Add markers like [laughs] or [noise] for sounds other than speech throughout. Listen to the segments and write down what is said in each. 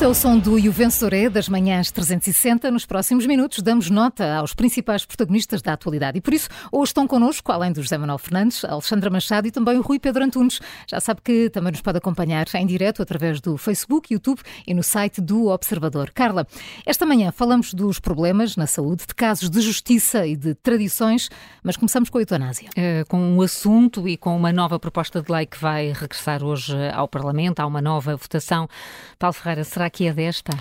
Este é o som do Juvensoré das manhãs 360. Nos próximos minutos damos nota aos principais protagonistas da atualidade. E por isso, hoje estão connosco, além do José Manuel Fernandes, Alexandra Machado e também o Rui Pedro Antunes. Já sabe que também nos pode acompanhar em direto através do Facebook, YouTube e no site do Observador. Carla, esta manhã falamos dos problemas na saúde, de casos de justiça e de tradições, mas começamos com a eutanásia. É, com um assunto e com uma nova proposta de lei que vai regressar hoje ao Parlamento, há uma nova votação. Paulo Ferreira, será que é desta?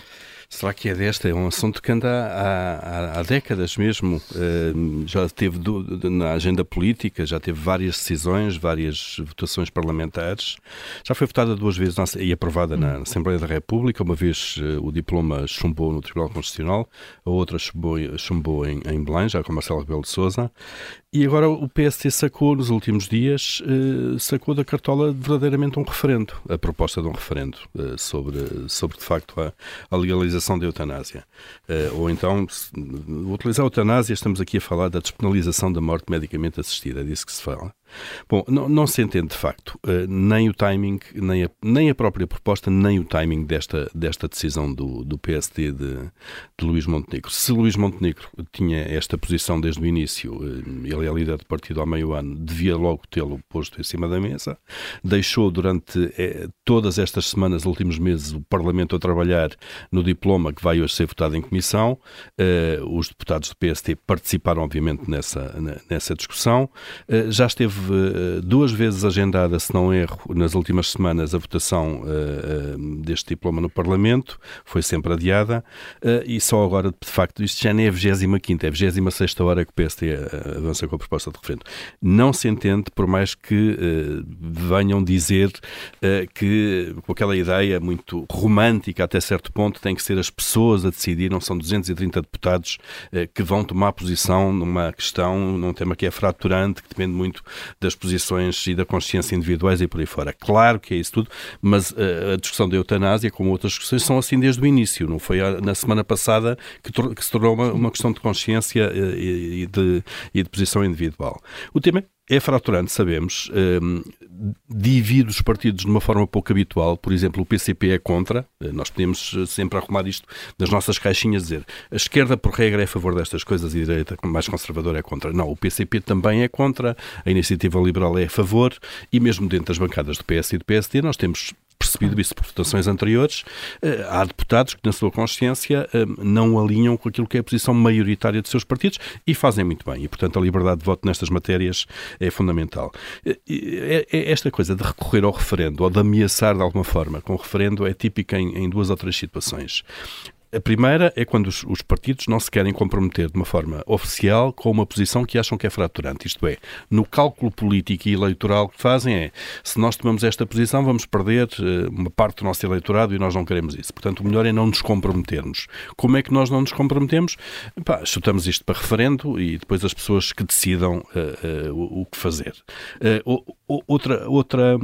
Será que é desta? É um assunto que anda há, há, há décadas mesmo. Uh, já teve na agenda política, já teve várias decisões, várias votações parlamentares. Já foi votada duas vezes e aprovada na Assembleia da República. Uma vez uh, o diploma chumbou no Tribunal Constitucional, a outra chumbou, chumbou em, em Belém, já com Marcelo Rebelo de Sousa. E agora o PST sacou, nos últimos dias, uh, sacou da cartola verdadeiramente um referendo, a proposta de um referendo sobre, sobre, de facto, a, a legalização despenalização da eutanásia. Uh, ou então, utilizar a eutanásia, estamos aqui a falar da despenalização da morte medicamente assistida, é disso que se fala. Bom, não, não, se entende de facto uh, nem o timing, nem a, nem a própria proposta, nem o timing desta, desta decisão do, do PSD de, de Luís Montenegro. Se Luís Montenegro tinha esta posição desde o início, uh, ele é líder do partido há meio ano, devia logo tê-lo posto em cima da mesa. Deixou durante eh, todas estas semanas, últimos meses, o Parlamento a trabalhar no diploma que vai hoje ser votado em comissão. Uh, os deputados do PSD participaram, obviamente, nessa, nessa discussão. já esteve teve duas vezes agendada, se não erro, nas últimas semanas, a votação uh, uh, deste diploma no Parlamento, foi sempre adiada, e só agora, de facto, isto já nem é a 25, é a 26 hora que o PST avança com a proposta de referendo. Não se entende, por mais que venham dizer que, com aquela ideia muito romântica até certo ponto, tem que ser as pessoas a decidir, não são 230 deputados que vão tomar posição numa questão, num tema que é fraturante, que depende muito das posições e da consciência individuais e por aí fora. Claro que é isso tudo, mas uh, a discussão da eutanásia, como outras questões, são assim desde o início. Não foi na semana passada que, que se tornou uma, uma, questão de consciência uh, e, de, e de posição individual. O tema é fraturante, sabemos, um, divide os partidos de uma forma pouco habitual. Por exemplo, o PCP é contra. Eh, nós podemos eh, sempre arrumar isto das nossas caixinhas, dizer a esquerda, por regra, é a favor destas coisas e a direita, mais conservadora, é contra. Não, o PCP também é contra, a Iniciativa Liberal é a favor e mesmo dentro das bancadas do PS e do PSD nós temos percebido isso por votações anteriores, eh, há deputados que, na sua consciência, eh, não alinham com aquilo que é a posição maioritária de seus partidos e fazem muito bem. E, portanto, a liberdade de voto nestas matérias é fundamental. Eh, esta coisa de recorrer ao referendo ou de ameaçar de alguma forma com o referendo é típica em duas ou três situações. A primeira é quando os, os, partidos não se querem comprometer de uma forma oficial com uma posição que acham que é fraturante. Isto é, no cálculo político e eleitoral que fazem é, se nós tomamos esta posição, vamos perder uh, uma parte do nosso eleitorado e nós não queremos isso. Portanto, o melhor é não nos comprometermos. Como é que nós não nos comprometemos? Pá, chutamos isto para referendo e depois as pessoas que decidam uh, uh, o, o, que fazer. outra, outra,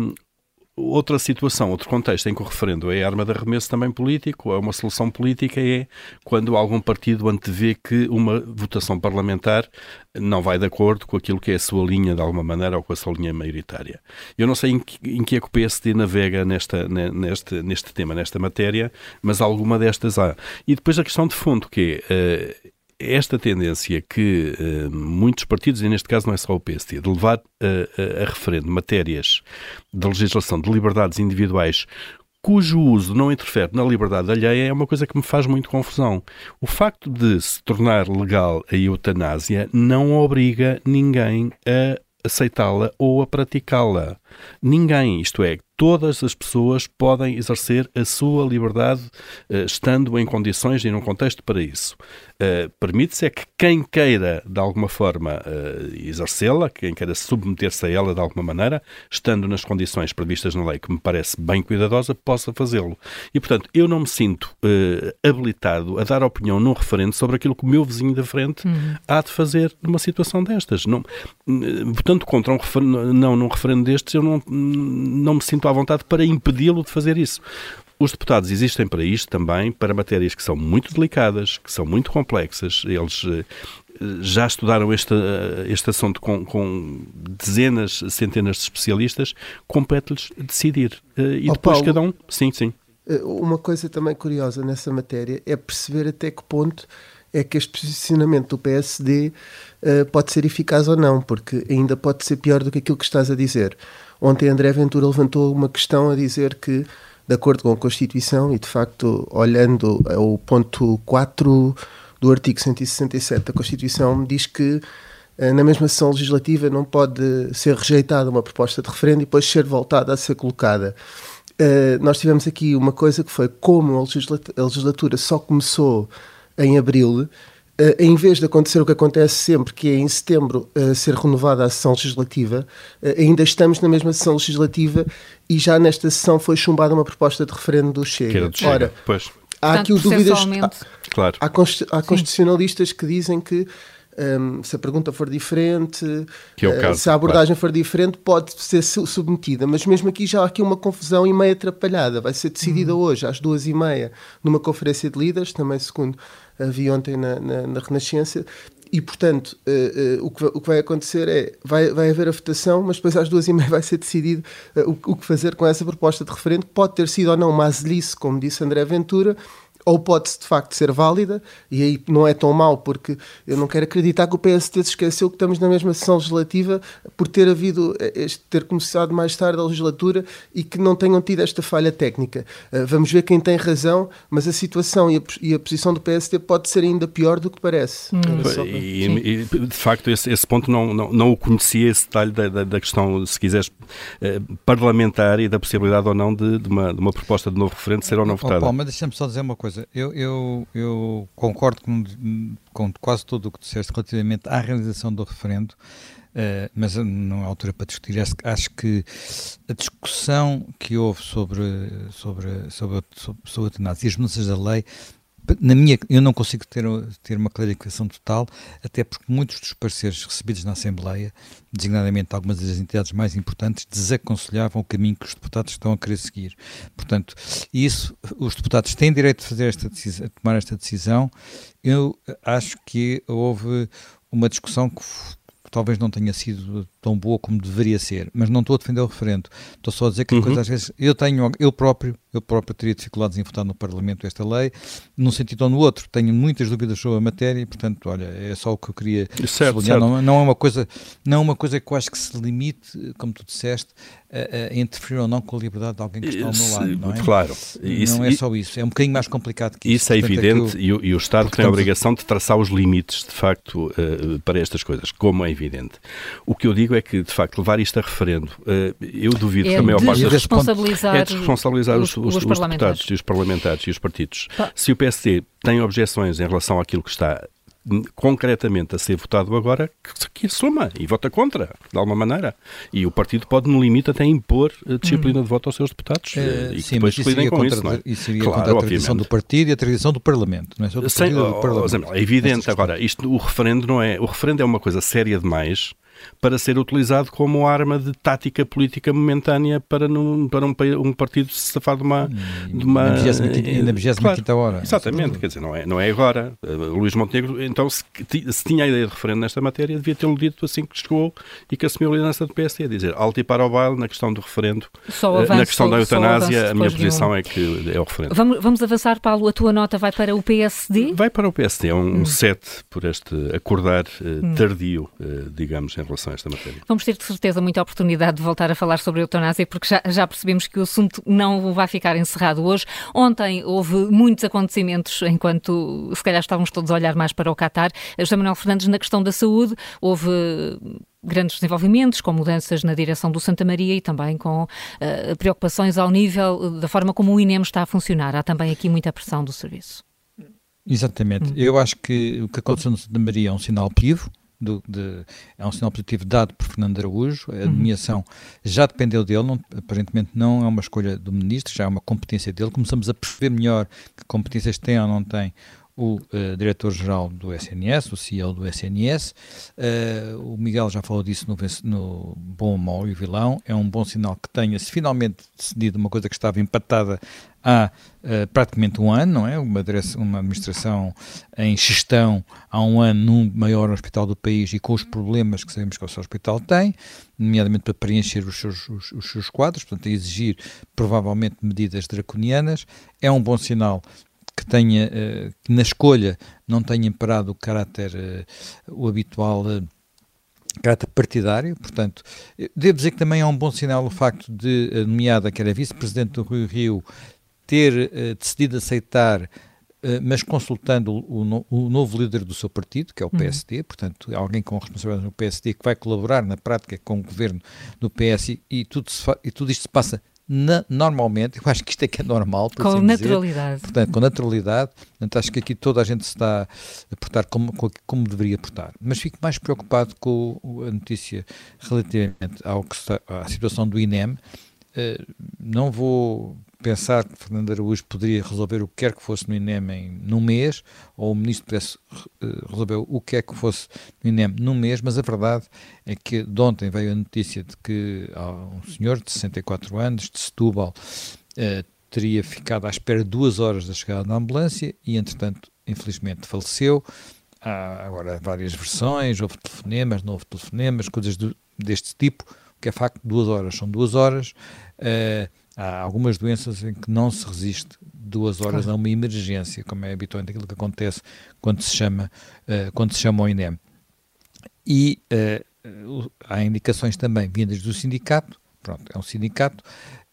Outra situação, outro contexto em que o referendo é arma de arremesso também político, é uma solução política, é quando algum partido antevê que uma votação parlamentar não vai de acordo com aquilo que é a sua linha, de alguma maneira, ou com a sua linha maioritária. Eu não sei em que, em que é que o PSD navega nesta, neste, neste tema, nesta matéria, mas alguma destas há. E depois a questão de fundo, que é, uh, esta tendência que uh, muitos partidos, e neste caso não é só o PSD, de levar uh, a referendo matérias da legislação de liberdades individuais cujo uso não interfere na liberdade alheia é uma coisa que me faz muito confusão. O facto de se tornar legal a eutanásia não obriga ninguém a aceitá-la ou a praticá-la. Ninguém, isto é, todas as pessoas podem exercer a sua liberdade uh, estando em condições e num contexto para isso. Uh, Permite-se é que quem queira, de alguma forma, uh, exercê-la, quem queira submeter-se a ela de alguma maneira, estando nas condições previstas na lei, que me parece bem cuidadosa, possa fazê-lo. E, portanto, eu não me sinto habilitado a dar opinião num referendo sobre aquilo que o meu vizinho da frente uhum. há de fazer numa situação destas. Não, votando contra um referendo, não num referendo destes, eu não, não me sinto à vontade para impedi-lo de fazer isso. Os deputados existem para isto também, para matérias que são muito delicadas, que são muito complexas. Eles eh, já estudaram este, eh, este assunto com, com dezenas, centenas de especialistas, compete-lhes decidir. Eh, e oh, depois Paulo, cada um. Sim, sim. uma coisa também curiosa nessa matéria é perceber até que ponto é que este posicionamento do PSD uh, pode ser eficaz ou não, porque ainda pode ser pior do que aquilo que estás a dizer. Ontem André Ventura levantou uma questão a dizer que, de acordo com a Constituição, e de facto, olhando ao ponto 4 do artigo 167 da Constituição, diz que uh, na mesma sessão legislativa não pode ser rejeitada uma proposta de referendo e depois ser voltada a ser colocada. Uh, nós tivemos aqui uma coisa que foi como a legislatura só começou em abril, Uh, em vez de acontecer o que acontece sempre, que é em setembro uh, ser renovada a sessão legislativa, uh, ainda estamos na mesma sessão legislativa e já nesta sessão foi chumbada uma proposta de referendo do Chega. Do Chega. Ora, pois. há Portanto, aqui o dúvidas. Há, claro. há, há constitucionalistas que dizem que um, se a pergunta for diferente, é uh, caso, se a abordagem claro. for diferente, pode ser submetida. Mas mesmo aqui já há aqui uma confusão e meia atrapalhada. Vai ser decidida hum. hoje, às duas e meia, numa conferência de líderes, também segundo vi ontem na, na, na Renascença, e, portanto, uh, uh, o, que, o, que, vai acontecer é, vai, vai haver a votação, mas depois às duas e meia [laughs] vai ser decidido uh, o, o, que fazer com essa proposta de referendo, que pode ter sido ou não uma azelice, como disse André Ventura, ou pode de facto ser válida, e aí não é tão mau, porque eu não quero acreditar que o PSD se esqueceu que estamos na mesma sessão legislativa por ter havido, eh, este, ter começado mais tarde a legislatura e que não tenham tido esta falha técnica. Uh, vamos ver quem tem razão, mas a situação e a, e a, posição do PSD pode ser ainda pior do que parece. Hum. E, e, de facto, esse, esse ponto não, não, não, o conhecia, esse detalhe da, da, da questão, se quiseres, eh, parlamentar e da possibilidade ou não de, de, uma, de uma proposta de novo referente ser ou não votada. Oh, mas deixa-me só dizer uma coisa coisa, eu, eu, eu concordo com, com quase tudo o que disseste relativamente à realização do referendo, uh, mas não é altura para discutir. Acho, acho que a discussão que houve sobre, sobre, sobre, sobre, sobre mudanças da lei na minha, eu não consigo ter, ter uma clarificação total, até porque muitos dos pareceres recebidos na Assembleia, designadamente algumas das entidades mais importantes, desaconselhavam o caminho que os deputados estão a querer seguir. Portanto, isso, os deputados têm direito de fazer esta decisão, tomar esta decisão. Eu acho que houve uma discussão que talvez não tenha sido tão boa como deveria ser, mas não estou a defender o referendo. Estou só a dizer que uhum. coisas às vezes eu tenho, eu próprio, eu próprio teria dificuldades em votar no Parlamento esta lei, num sentido ou no outro. Tenho muitas dúvidas sobre a matéria e, portanto, olha, é só o que eu queria certo, certo. Não, não, é uma coisa, não é uma coisa que eu acho que se limite, como tu disseste, a, a interferir ou não com a liberdade de alguém que está ao meu lado, não é? Claro. Isso, não é só isso, é um bocadinho mais complicado que isso. Isso é portanto, evidente é eu, e, o, e, o, Estado tem a obrigação de traçar os limites, de facto, uh, para estas coisas, como é evidente. O que eu digo é que, de facto, levar isto a referendo, uh, eu duvido é que a maior parte das responsabilizar é responsabilizar os, os, os, os deputados e os parlamentares e os partidos. Se o PSD tem objeções em relação àquilo que está concretamente a ser votado agora que, que assuma e vota contra, de alguma maneira. E o partido pode, no limite, até impor a disciplina hum. de voto aos seus deputados uh, e sim, depois lidem com isso, não é? Isso seria claro, contra a tradição do partido e a tradição do Parlamento, não é só do Sem, partido, do Parlamento. é evidente, agora, isto, o referendo não é... O referendo é uma coisa séria demais para ser utilizado como arma de tática política momentânea para, num, para um, um partido se safar de uma. De uma na 25 claro, hora. Exatamente, quer dizer, não é, não é agora. Uh, Luís Montenegro, então, se, se, tinha a ideia de referendo nesta matéria, devia tê-lo dito assim que chegou e que assumiu a liderança do PSD, dizer alto e para o baile na questão do referendo, avanço, na questão da eutanásia, a minha posição um... é que é o referendo. Vamos, vamos avançar, Paulo, a tua nota vai para o PSD? Vai para o PSD, é um hum. set por este acordar uh, hum. tardio, uh, digamos, em relação a esta matéria. Vamos ter de certeza muita oportunidade de voltar a falar sobre a eutanásia, porque já, já percebemos que o assunto não vai ficar encerrado hoje. Ontem houve muitos acontecimentos, enquanto se calhar estávamos todos a olhar mais para o Qatar. José Manuel Fernandes, na questão da saúde, houve grandes desenvolvimentos, com mudanças na direção do Santa Maria e também com uh, preocupações ao nível da forma como o INEM está a funcionar. Há também aqui muita pressão do serviço. Exatamente. Hum. Eu acho que o que aconteceu no Santa Maria é um sinal positivo do, de, é um sinal positivo dado por Fernando Araújo. A uhum. nomeação já dependeu dele, não, aparentemente não é uma escolha do ministro, já é uma competência dele. Começamos a perceber melhor que competências tem ou não tem o uh, diretor-geral do SNS, o CEO do SNS. Uh, o Miguel já falou disso no, no Bom, Mau e Vilão. É um bom sinal que tenha-se finalmente decidido uma coisa que estava empatada há uh, praticamente um ano, não é? Uma, uma administração em gestão há um ano num maior hospital do país e com os problemas que sabemos que o seu hospital tem, nomeadamente para preencher os seus, os, os seus quadros, portanto, a exigir provavelmente medidas draconianas. É um bom sinal que tenha, uh, que na escolha não tenha imperado o caráter, uh, o habitual uh, caráter partidário, portanto, devo dizer que também é um bom sinal o facto de a nomeada, que era vice-presidente do Rio Rio, ter decidido aceitar mas consultando o, o, novo líder do seu partido, que é o PSD, uhum. portanto, alguém com responsabilidade no PSD que vai colaborar na prática com o governo do PS e, e tudo, e tudo isto se passa na, normalmente, eu acho que isto é que é normal. Com assim naturalidade. Dizer, portanto, com naturalidade. Portanto, acho que aqui toda a gente se está a portar como, como deveria portar. Mas fico mais preocupado com a notícia relativamente ao que está, à situação do INEM. Uh, não vou pensar que Fernando Araújo poderia resolver o que quer que fosse no INEM em, num mês, ou o ministro pudesse uh, resolver o que quer que fosse no INEM num mês, mas a verdade é que de ontem veio a notícia de que um senhor de 64 anos, de Setúbal, uh, teria ficado à espera duas horas da chegada da ambulância e, entretanto, infelizmente faleceu. Há agora várias versões, houve telefonemas, não houve telefonemas, coisas do, deste tipo, o que é facto, duas horas são duas horas. Uh, Há algumas doenças em que não se resiste duas horas claro. a uma emergência, como é habitualmente aquilo que acontece quando se chama, uh, quando se chama o INEM. E uh, há indicações também vindas do sindicato, pronto, é um sindicato,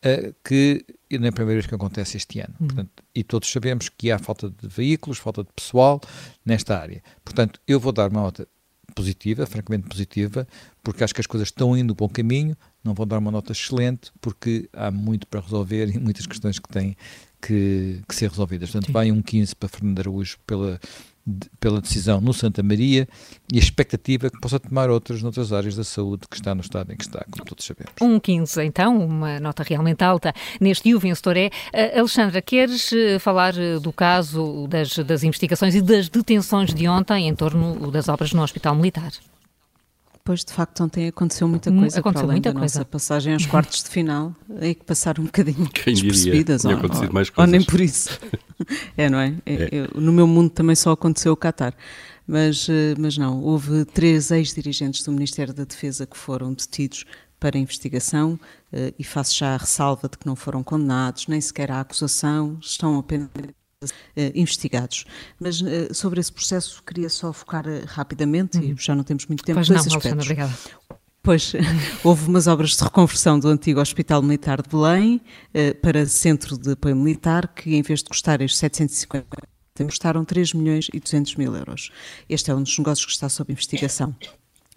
uh, que não é a primeira vez que acontece este ano. Uhum. Portanto, e todos sabemos que há falta de veículos, falta de pessoal nesta área. Portanto, eu vou dar uma nota positiva, francamente positiva, porque acho que as coisas estão indo bom caminho, não vou dar uma nota excelente, porque há muito para resolver e muitas questões que têm que, que ser resolvidas. Portanto, Sim. vai um 15 para Fernando Araújo pela, de, pela decisão no Santa Maria e a expectativa que possa tomar outras noutras áreas da saúde que está no estado em que está, como todos sabemos. Um 15, então, uma nota realmente alta neste e o vencedor é. Uh, Alexandra, queres uh, falar uh, do caso das, das investigações e das detenções de ontem em torno das obras no Hospital Militar? Pois, de facto, ontem aconteceu muita coisa aconteceu para muita da coisa. nossa passagem aos quartos de final, aí [laughs] que passaram um bocadinho Quem despercebidas. Diria? Ou, acontecido mais coisas. ou nem por isso. [laughs] [laughs] é, não é? é. Eu, no meu mundo também só aconteceu o Qatar. Mas, eh, mas não, houve três ex-dirigentes do Ministério da Defesa que foram detidos para investigação eh, e faço já a ressalva de que não foram condenados, nem sequer há acusação, estão apenas Uh, investigados. Mas sobre esse processo queria só focar rapidamente, uhum. e já não temos muito tempo, pois dois não, aspectos. Obrigada. Pois, [laughs] houve umas obras de reconversão do antigo Hospital Militar de Belém para Centro de Apoio Militar, que em vez de custarem 750 custaram 3 milhões e 200 mil euros. Este é um dos negócios que está sob investigação.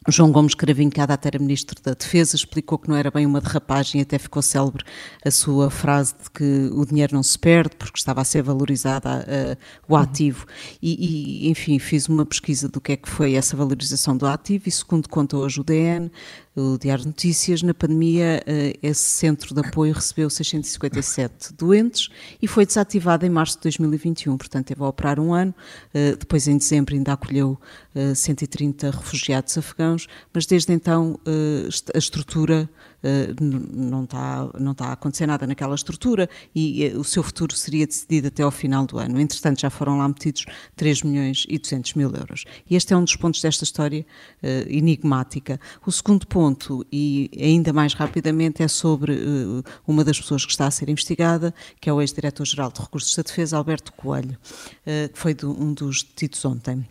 João Gomes Cravinho, que à data era Ministro da Defesa, explicou que não era bem uma derrapagem até ficou célebre a sua frase de que o dinheiro não se perde porque estava a ser valorizado o uhum. ativo. E, e, enfim, fiz uma pesquisa do que é que foi essa valorização do ativo e, segundo conta hoje o DN, o Diário de Notícias, na pandemia, eh, esse centro de apoio recebeu 657 doentes e foi desativado em março de 2021, portanto teve a operar um ano, eh, depois em dezembro ainda acolheu 130 eh, refugiados afegãos, mas desde então a estrutura não está, não está a acontecer nada naquela estrutura e eh, o seu futuro seria decidido até ao final do ano. Entretanto, já foram lá metidos 3 milhões e 200 mil euros. E este é um dos pontos desta história uh, enigmática. O segundo ponto, e ainda mais rapidamente, é sobre uma das pessoas que está a ser investigada, que é o ex-diretor-geral de Recursos da Defesa, Alberto Coelho, que foi um dos detidos ontem.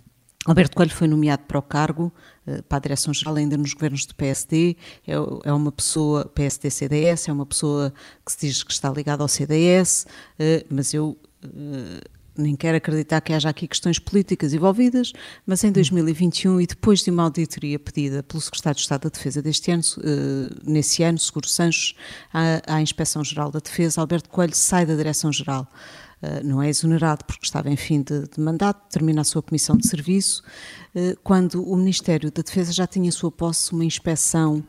Alberto Coelho foi nomeado para o cargo, eh, para a Direção-Geral, ainda nos governos do PSD. É, é uma pessoa, PSD-CDS, é uma pessoa que se diz que está ligada ao CDS, eh, mas eu eh, nem quero acreditar que haja aqui questões políticas envolvidas, mas em 2021 e depois de uma auditoria pedida pelo Secretário de Estado da Defesa deste ano, nesse ano, Seguro Sanches, à, à Inspeção-Geral da Defesa, Alberto Coelho sai da Direção-Geral. Eh, não é exonerado porque estava em fim de, de mandato, termina a sua comissão de serviço, eh, quando o Ministério da Defesa já tinha em sua posse uma inspeção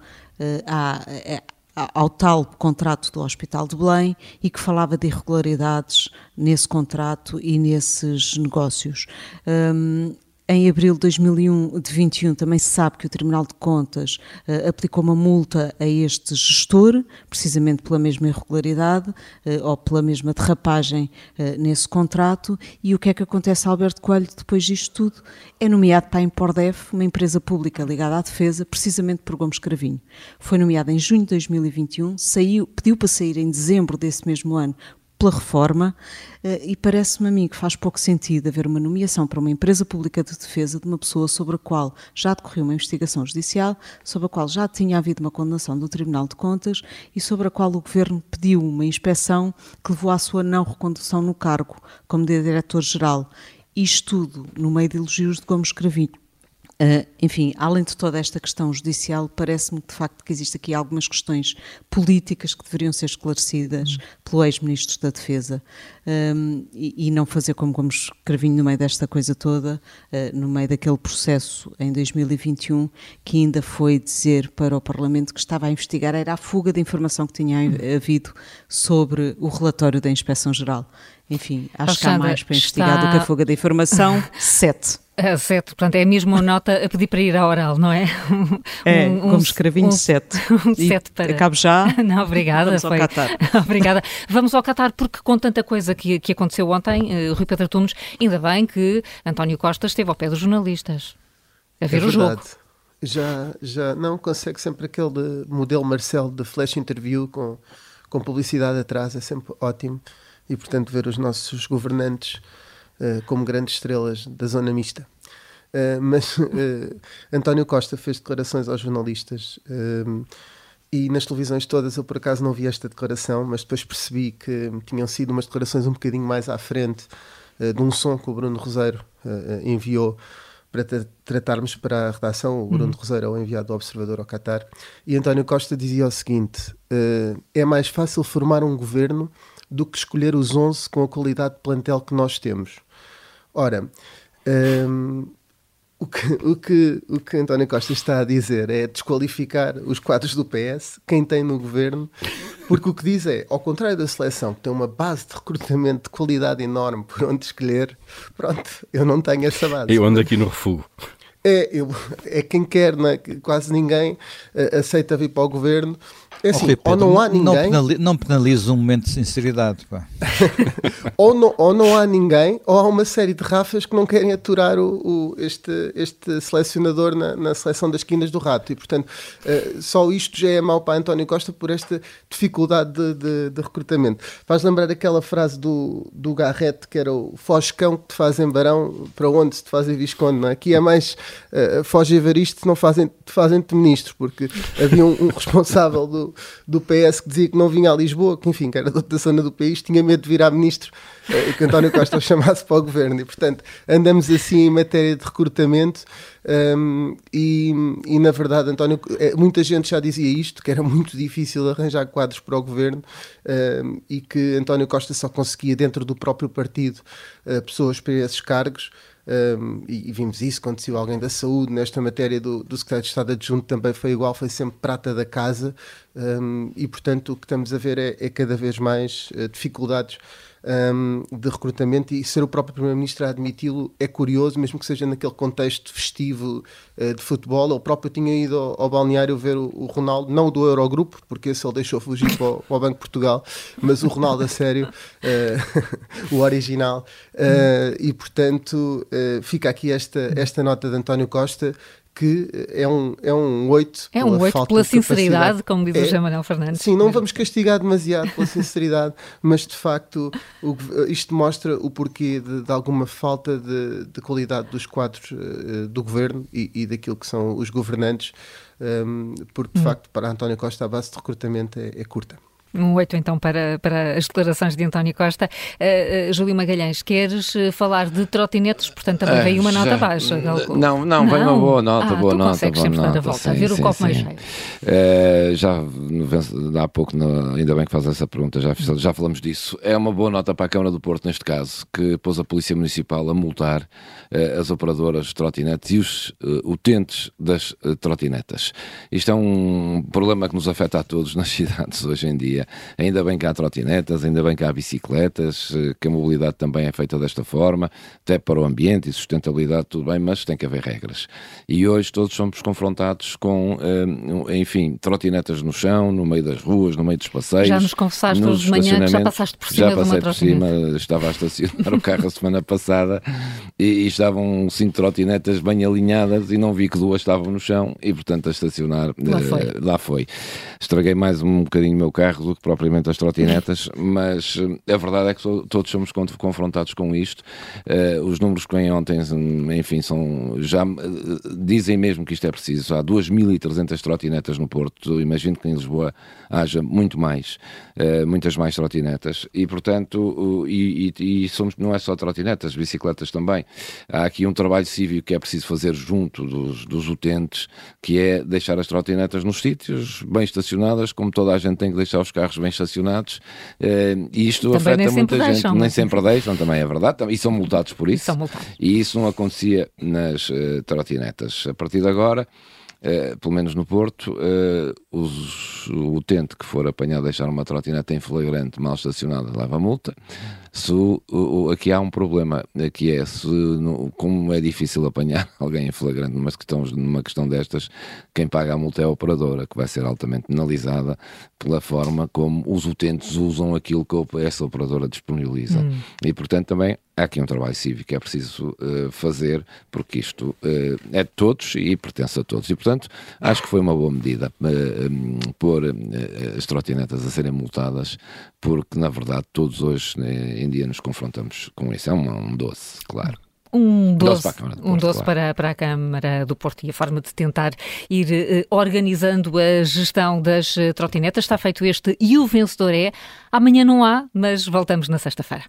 à, eh, ao tal contrato do Hospital de Belém e que falava de irregularidades nesse contrato e nesses negócios. Um, em abril de 2021 também se sabe que o Tribunal de Contas uh, aplicou uma multa a este gestor, precisamente pela mesma irregularidade uh, ou pela mesma derrapagem uh, nesse contrato. E o que é que acontece a Alberto Coelho depois disto tudo? É nomeado para a Impordef, uma empresa pública ligada à defesa, precisamente por Gomes Cravinho. Foi nomeado em junho de 2021, saiu, pediu para sair em dezembro desse mesmo ano pela reforma eh, e parece-me a mim que faz pouco sentido haver uma nomeação para uma empresa pública de defesa de uma pessoa sobre a qual já decorreu uma investigação judicial, sobre a qual já tinha havido uma condenação do Tribunal de Contas e sobre a qual o Governo pediu uma inspeção que levou à sua não recondução no cargo como diretor-geral. Isto tudo no meio de elogios de Gomes Cravinho. Uh, enfim, além de toda esta questão judicial, parece-me de facto que existe aqui algumas questões políticas que deveriam ser esclarecidas uhum. pelo ex-ministro da Defesa um, e, e, não fazer como Gomes Cravinho no meio desta coisa toda, uh, no meio daquele processo em 2021, que ainda foi dizer para o Parlamento que estava a investigar, era a fuga de informação que tinha uhum. havido sobre o relatório da Inspeção-Geral. Enfim, acho que há mais para investigar está... do que a fuga de informação. [laughs] Sete. A sete, portanto, é mesmo uma nota a pedir para ir à oral, não é? É, um, como escravinho, um, sete. [laughs] Um sete para... Acabo já. [laughs] Não, obrigada. Vamos foi... ao Qatar. obrigada. Vamos ao Qatar, porque com tanta coisa que, que aconteceu ontem, uh, Rui Pedro Tumes, ainda bem que António Costa esteve ao pé dos jornalistas a ver é o jogo. Já, já não consegue sempre aquele modelo Marcelo de flash interview com, com publicidade atrás, é sempre ótimo. E, portanto, ver os nossos governantes uh, como grandes estrelas da zona mista. Uh, mas uh, [laughs] António Costa fez declarações aos jornalistas e nas televisões todas eu por acaso não vi esta declaração, mas depois percebi que tinham sido umas declarações um bocadinho mais à frente de um som que o Bruno Roseiro enviou para tratarmos para a redação. O Bruno uhum. Roseiro é o enviado do Observador ao Qatar. E António Costa dizia o seguinte: é mais fácil formar um governo do que escolher os 11 com a qualidade de plantel que nós temos. Ora, um, o, que, o, que, o que António Costa está a dizer é desqualificar os quadros do PS, quem tem no governo, porque o que diz é, ao contrário da seleção, que tem uma base de recrutamento de qualidade enorme por onde escolher, pronto, eu não tenho essa base. Eu ando aqui no refúgio. É, eu, é quem quer, né? quase ninguém uh, aceita vir para o governo assim, oh, Pedro, ou não há ninguém. Não, penali não penaliza um momento de sinceridade. [laughs] ou, não, ou não há ninguém, ou há uma série de rafas que não querem aturar o, o este, este selecionador na, na, seleção das quinas do rato. E, portanto, uh, só isto já é mau para António Costa por esta dificuldade de, de, de recrutamento. Faz lembrar aquela frase do, do Garrett que era o Foscão que te fazem barão, para onde se te fazem visconde. Não é? Aqui é mais uh, foge Evaristo, não fazem, te fazem-te ministro, porque havia um, um [laughs] responsável do do, PS que dizia que não vinha a Lisboa, que enfim, que era de outra zona do país, tinha medo de virar ministro eh, e que António Costa o [laughs] chamasse para o governo. E, portanto, andamos assim em matéria de recrutamento um, e, e, na verdade, António, eh, muita gente já dizia isto, que era muito difícil arranjar quadros para o governo um, e que António Costa só conseguia, dentro do próprio partido, uh, pessoas para esses cargos. Um, e, vimos isso saiu alguém da saúde, nesta matéria do, do secretário de Estado adjunto também foi igual, foi sempre prata da casa. Um, e portanto o que estamos a ver é, é cada vez mais uh, dificuldades um, de recrutamento e ser o próprio Primeiro-Ministro a admiti-lo é curioso, mesmo que seja naquele contexto festivo uh, de futebol. Ele próprio tinha ido ao, ao balneário ver o, o, Ronaldo, não do Eurogrupo, porque esse ele deixou fugir para o, para o Banco de Portugal, mas o Ronaldo a sério, uh, [laughs] o original. Uh, e portanto fica aqui esta, esta nota de António Costa que é um, é um 8 É um 8 pela sinceridade, como diz é, o José Manuel Fernandes. Sim, não vamos castigar demasiado pela sinceridade, [laughs] mas de facto o, isto mostra o porquê de, de alguma falta de, de, qualidade dos quadros uh, do governo e, e, daquilo que são os governantes, um, porque de hum. facto para António Costa a base de recrutamento é, é curta. Um 8 então para, para as declarações de António Costa. Uh, uh, Júlio Magalhães, queres falar de trotinetes? Portanto, também veio uma nota baixa. Não, não, não, vem uma boa nota, ah, boa tu nota. Consegues boa sempre nota, dar a volta, sim, a ver sim, o copo sim. mais cheio. Uh, já há pouco, no, ainda bem que faz essa pergunta, já, já falamos disso. É uma boa nota para a Câmara do Porto, neste caso, que pôs a Polícia Municipal a multar as operadoras de trotinetes e os utentes das trotinetas. Isto é um problema que nos afeta a todos [laughs] nas cidades hoje em dia. Ainda bem que há trotinetas, ainda bem que há bicicletas, que a mobilidade também é feita desta forma, até para o ambiente e sustentabilidade, tudo bem, mas tem que haver regras. E hoje todos somos confrontados com, enfim, trotinetas no chão, no meio das ruas, no meio dos passeios. Já nos confessaste hoje de manhã que já passaste por cima já passei por cima, estava a estacionar o carro a semana passada e, e, estavam cinco trotinetas bem alinhadas e não vi que duas estavam no chão e, portanto, a estacionar lá, uh, foi. lá foi. Estraguei mais um bocadinho o meu carro que propriamente as trotinetas, mas uh, a verdade é que todos somos confrontados com isto. Uh, os números que vêm ontem, enfim, são já dizem mesmo que isto é preciso. Há 2.300 trotinetas no Porto, imagino que em Lisboa haja muito mais, muitas mais trotinetas e, portanto, e, e, e somos, não é só trotinetas, bicicletas também. Há aqui um trabalho cívico que é preciso fazer junto dos, dos utentes, que é deixar as trotinetas nos sítios bem estacionadas, como toda a gente tem que deixar os carros bem estacionados. E isto também afeta muita gente. Deixam, nem sempre deixam, também é verdade. E são multados por isso. E, multados. e isso não acontecia nas uh, trotinetas. A partir de agora. Uh, pelo menos no Porto, uh, os, o utente que for apanhado a deixar uma trotineta em flagrante mal estacionada leva multa. Se, aqui há um problema, que é se, no, como é difícil apanhar [laughs] alguém em flagrante numa questão, numa questão destas, quem paga a multa é a operadora, que vai ser altamente penalizada pela forma como os utentes usam aquilo que essa operadora disponibiliza. Hum. E, portanto, também há aqui um trabalho cívico que é preciso uh, fazer, porque isto uh, é de todos e pertence a todos. E, portanto, acho que foi uma boa medida uh, um, pôr as trotinetas a serem multadas, porque, na verdade, todos hoje em dia nos confrontamos com isso. É um, um doce, claro. Um doce, doce, para, Porto, um doce claro. para, para, a Câmara do Porto e a forma de tentar ir eh, organizando a gestão das trotinetas. Está feito este e o vencedor é. Amanhã não há, mas voltamos na sexta-feira.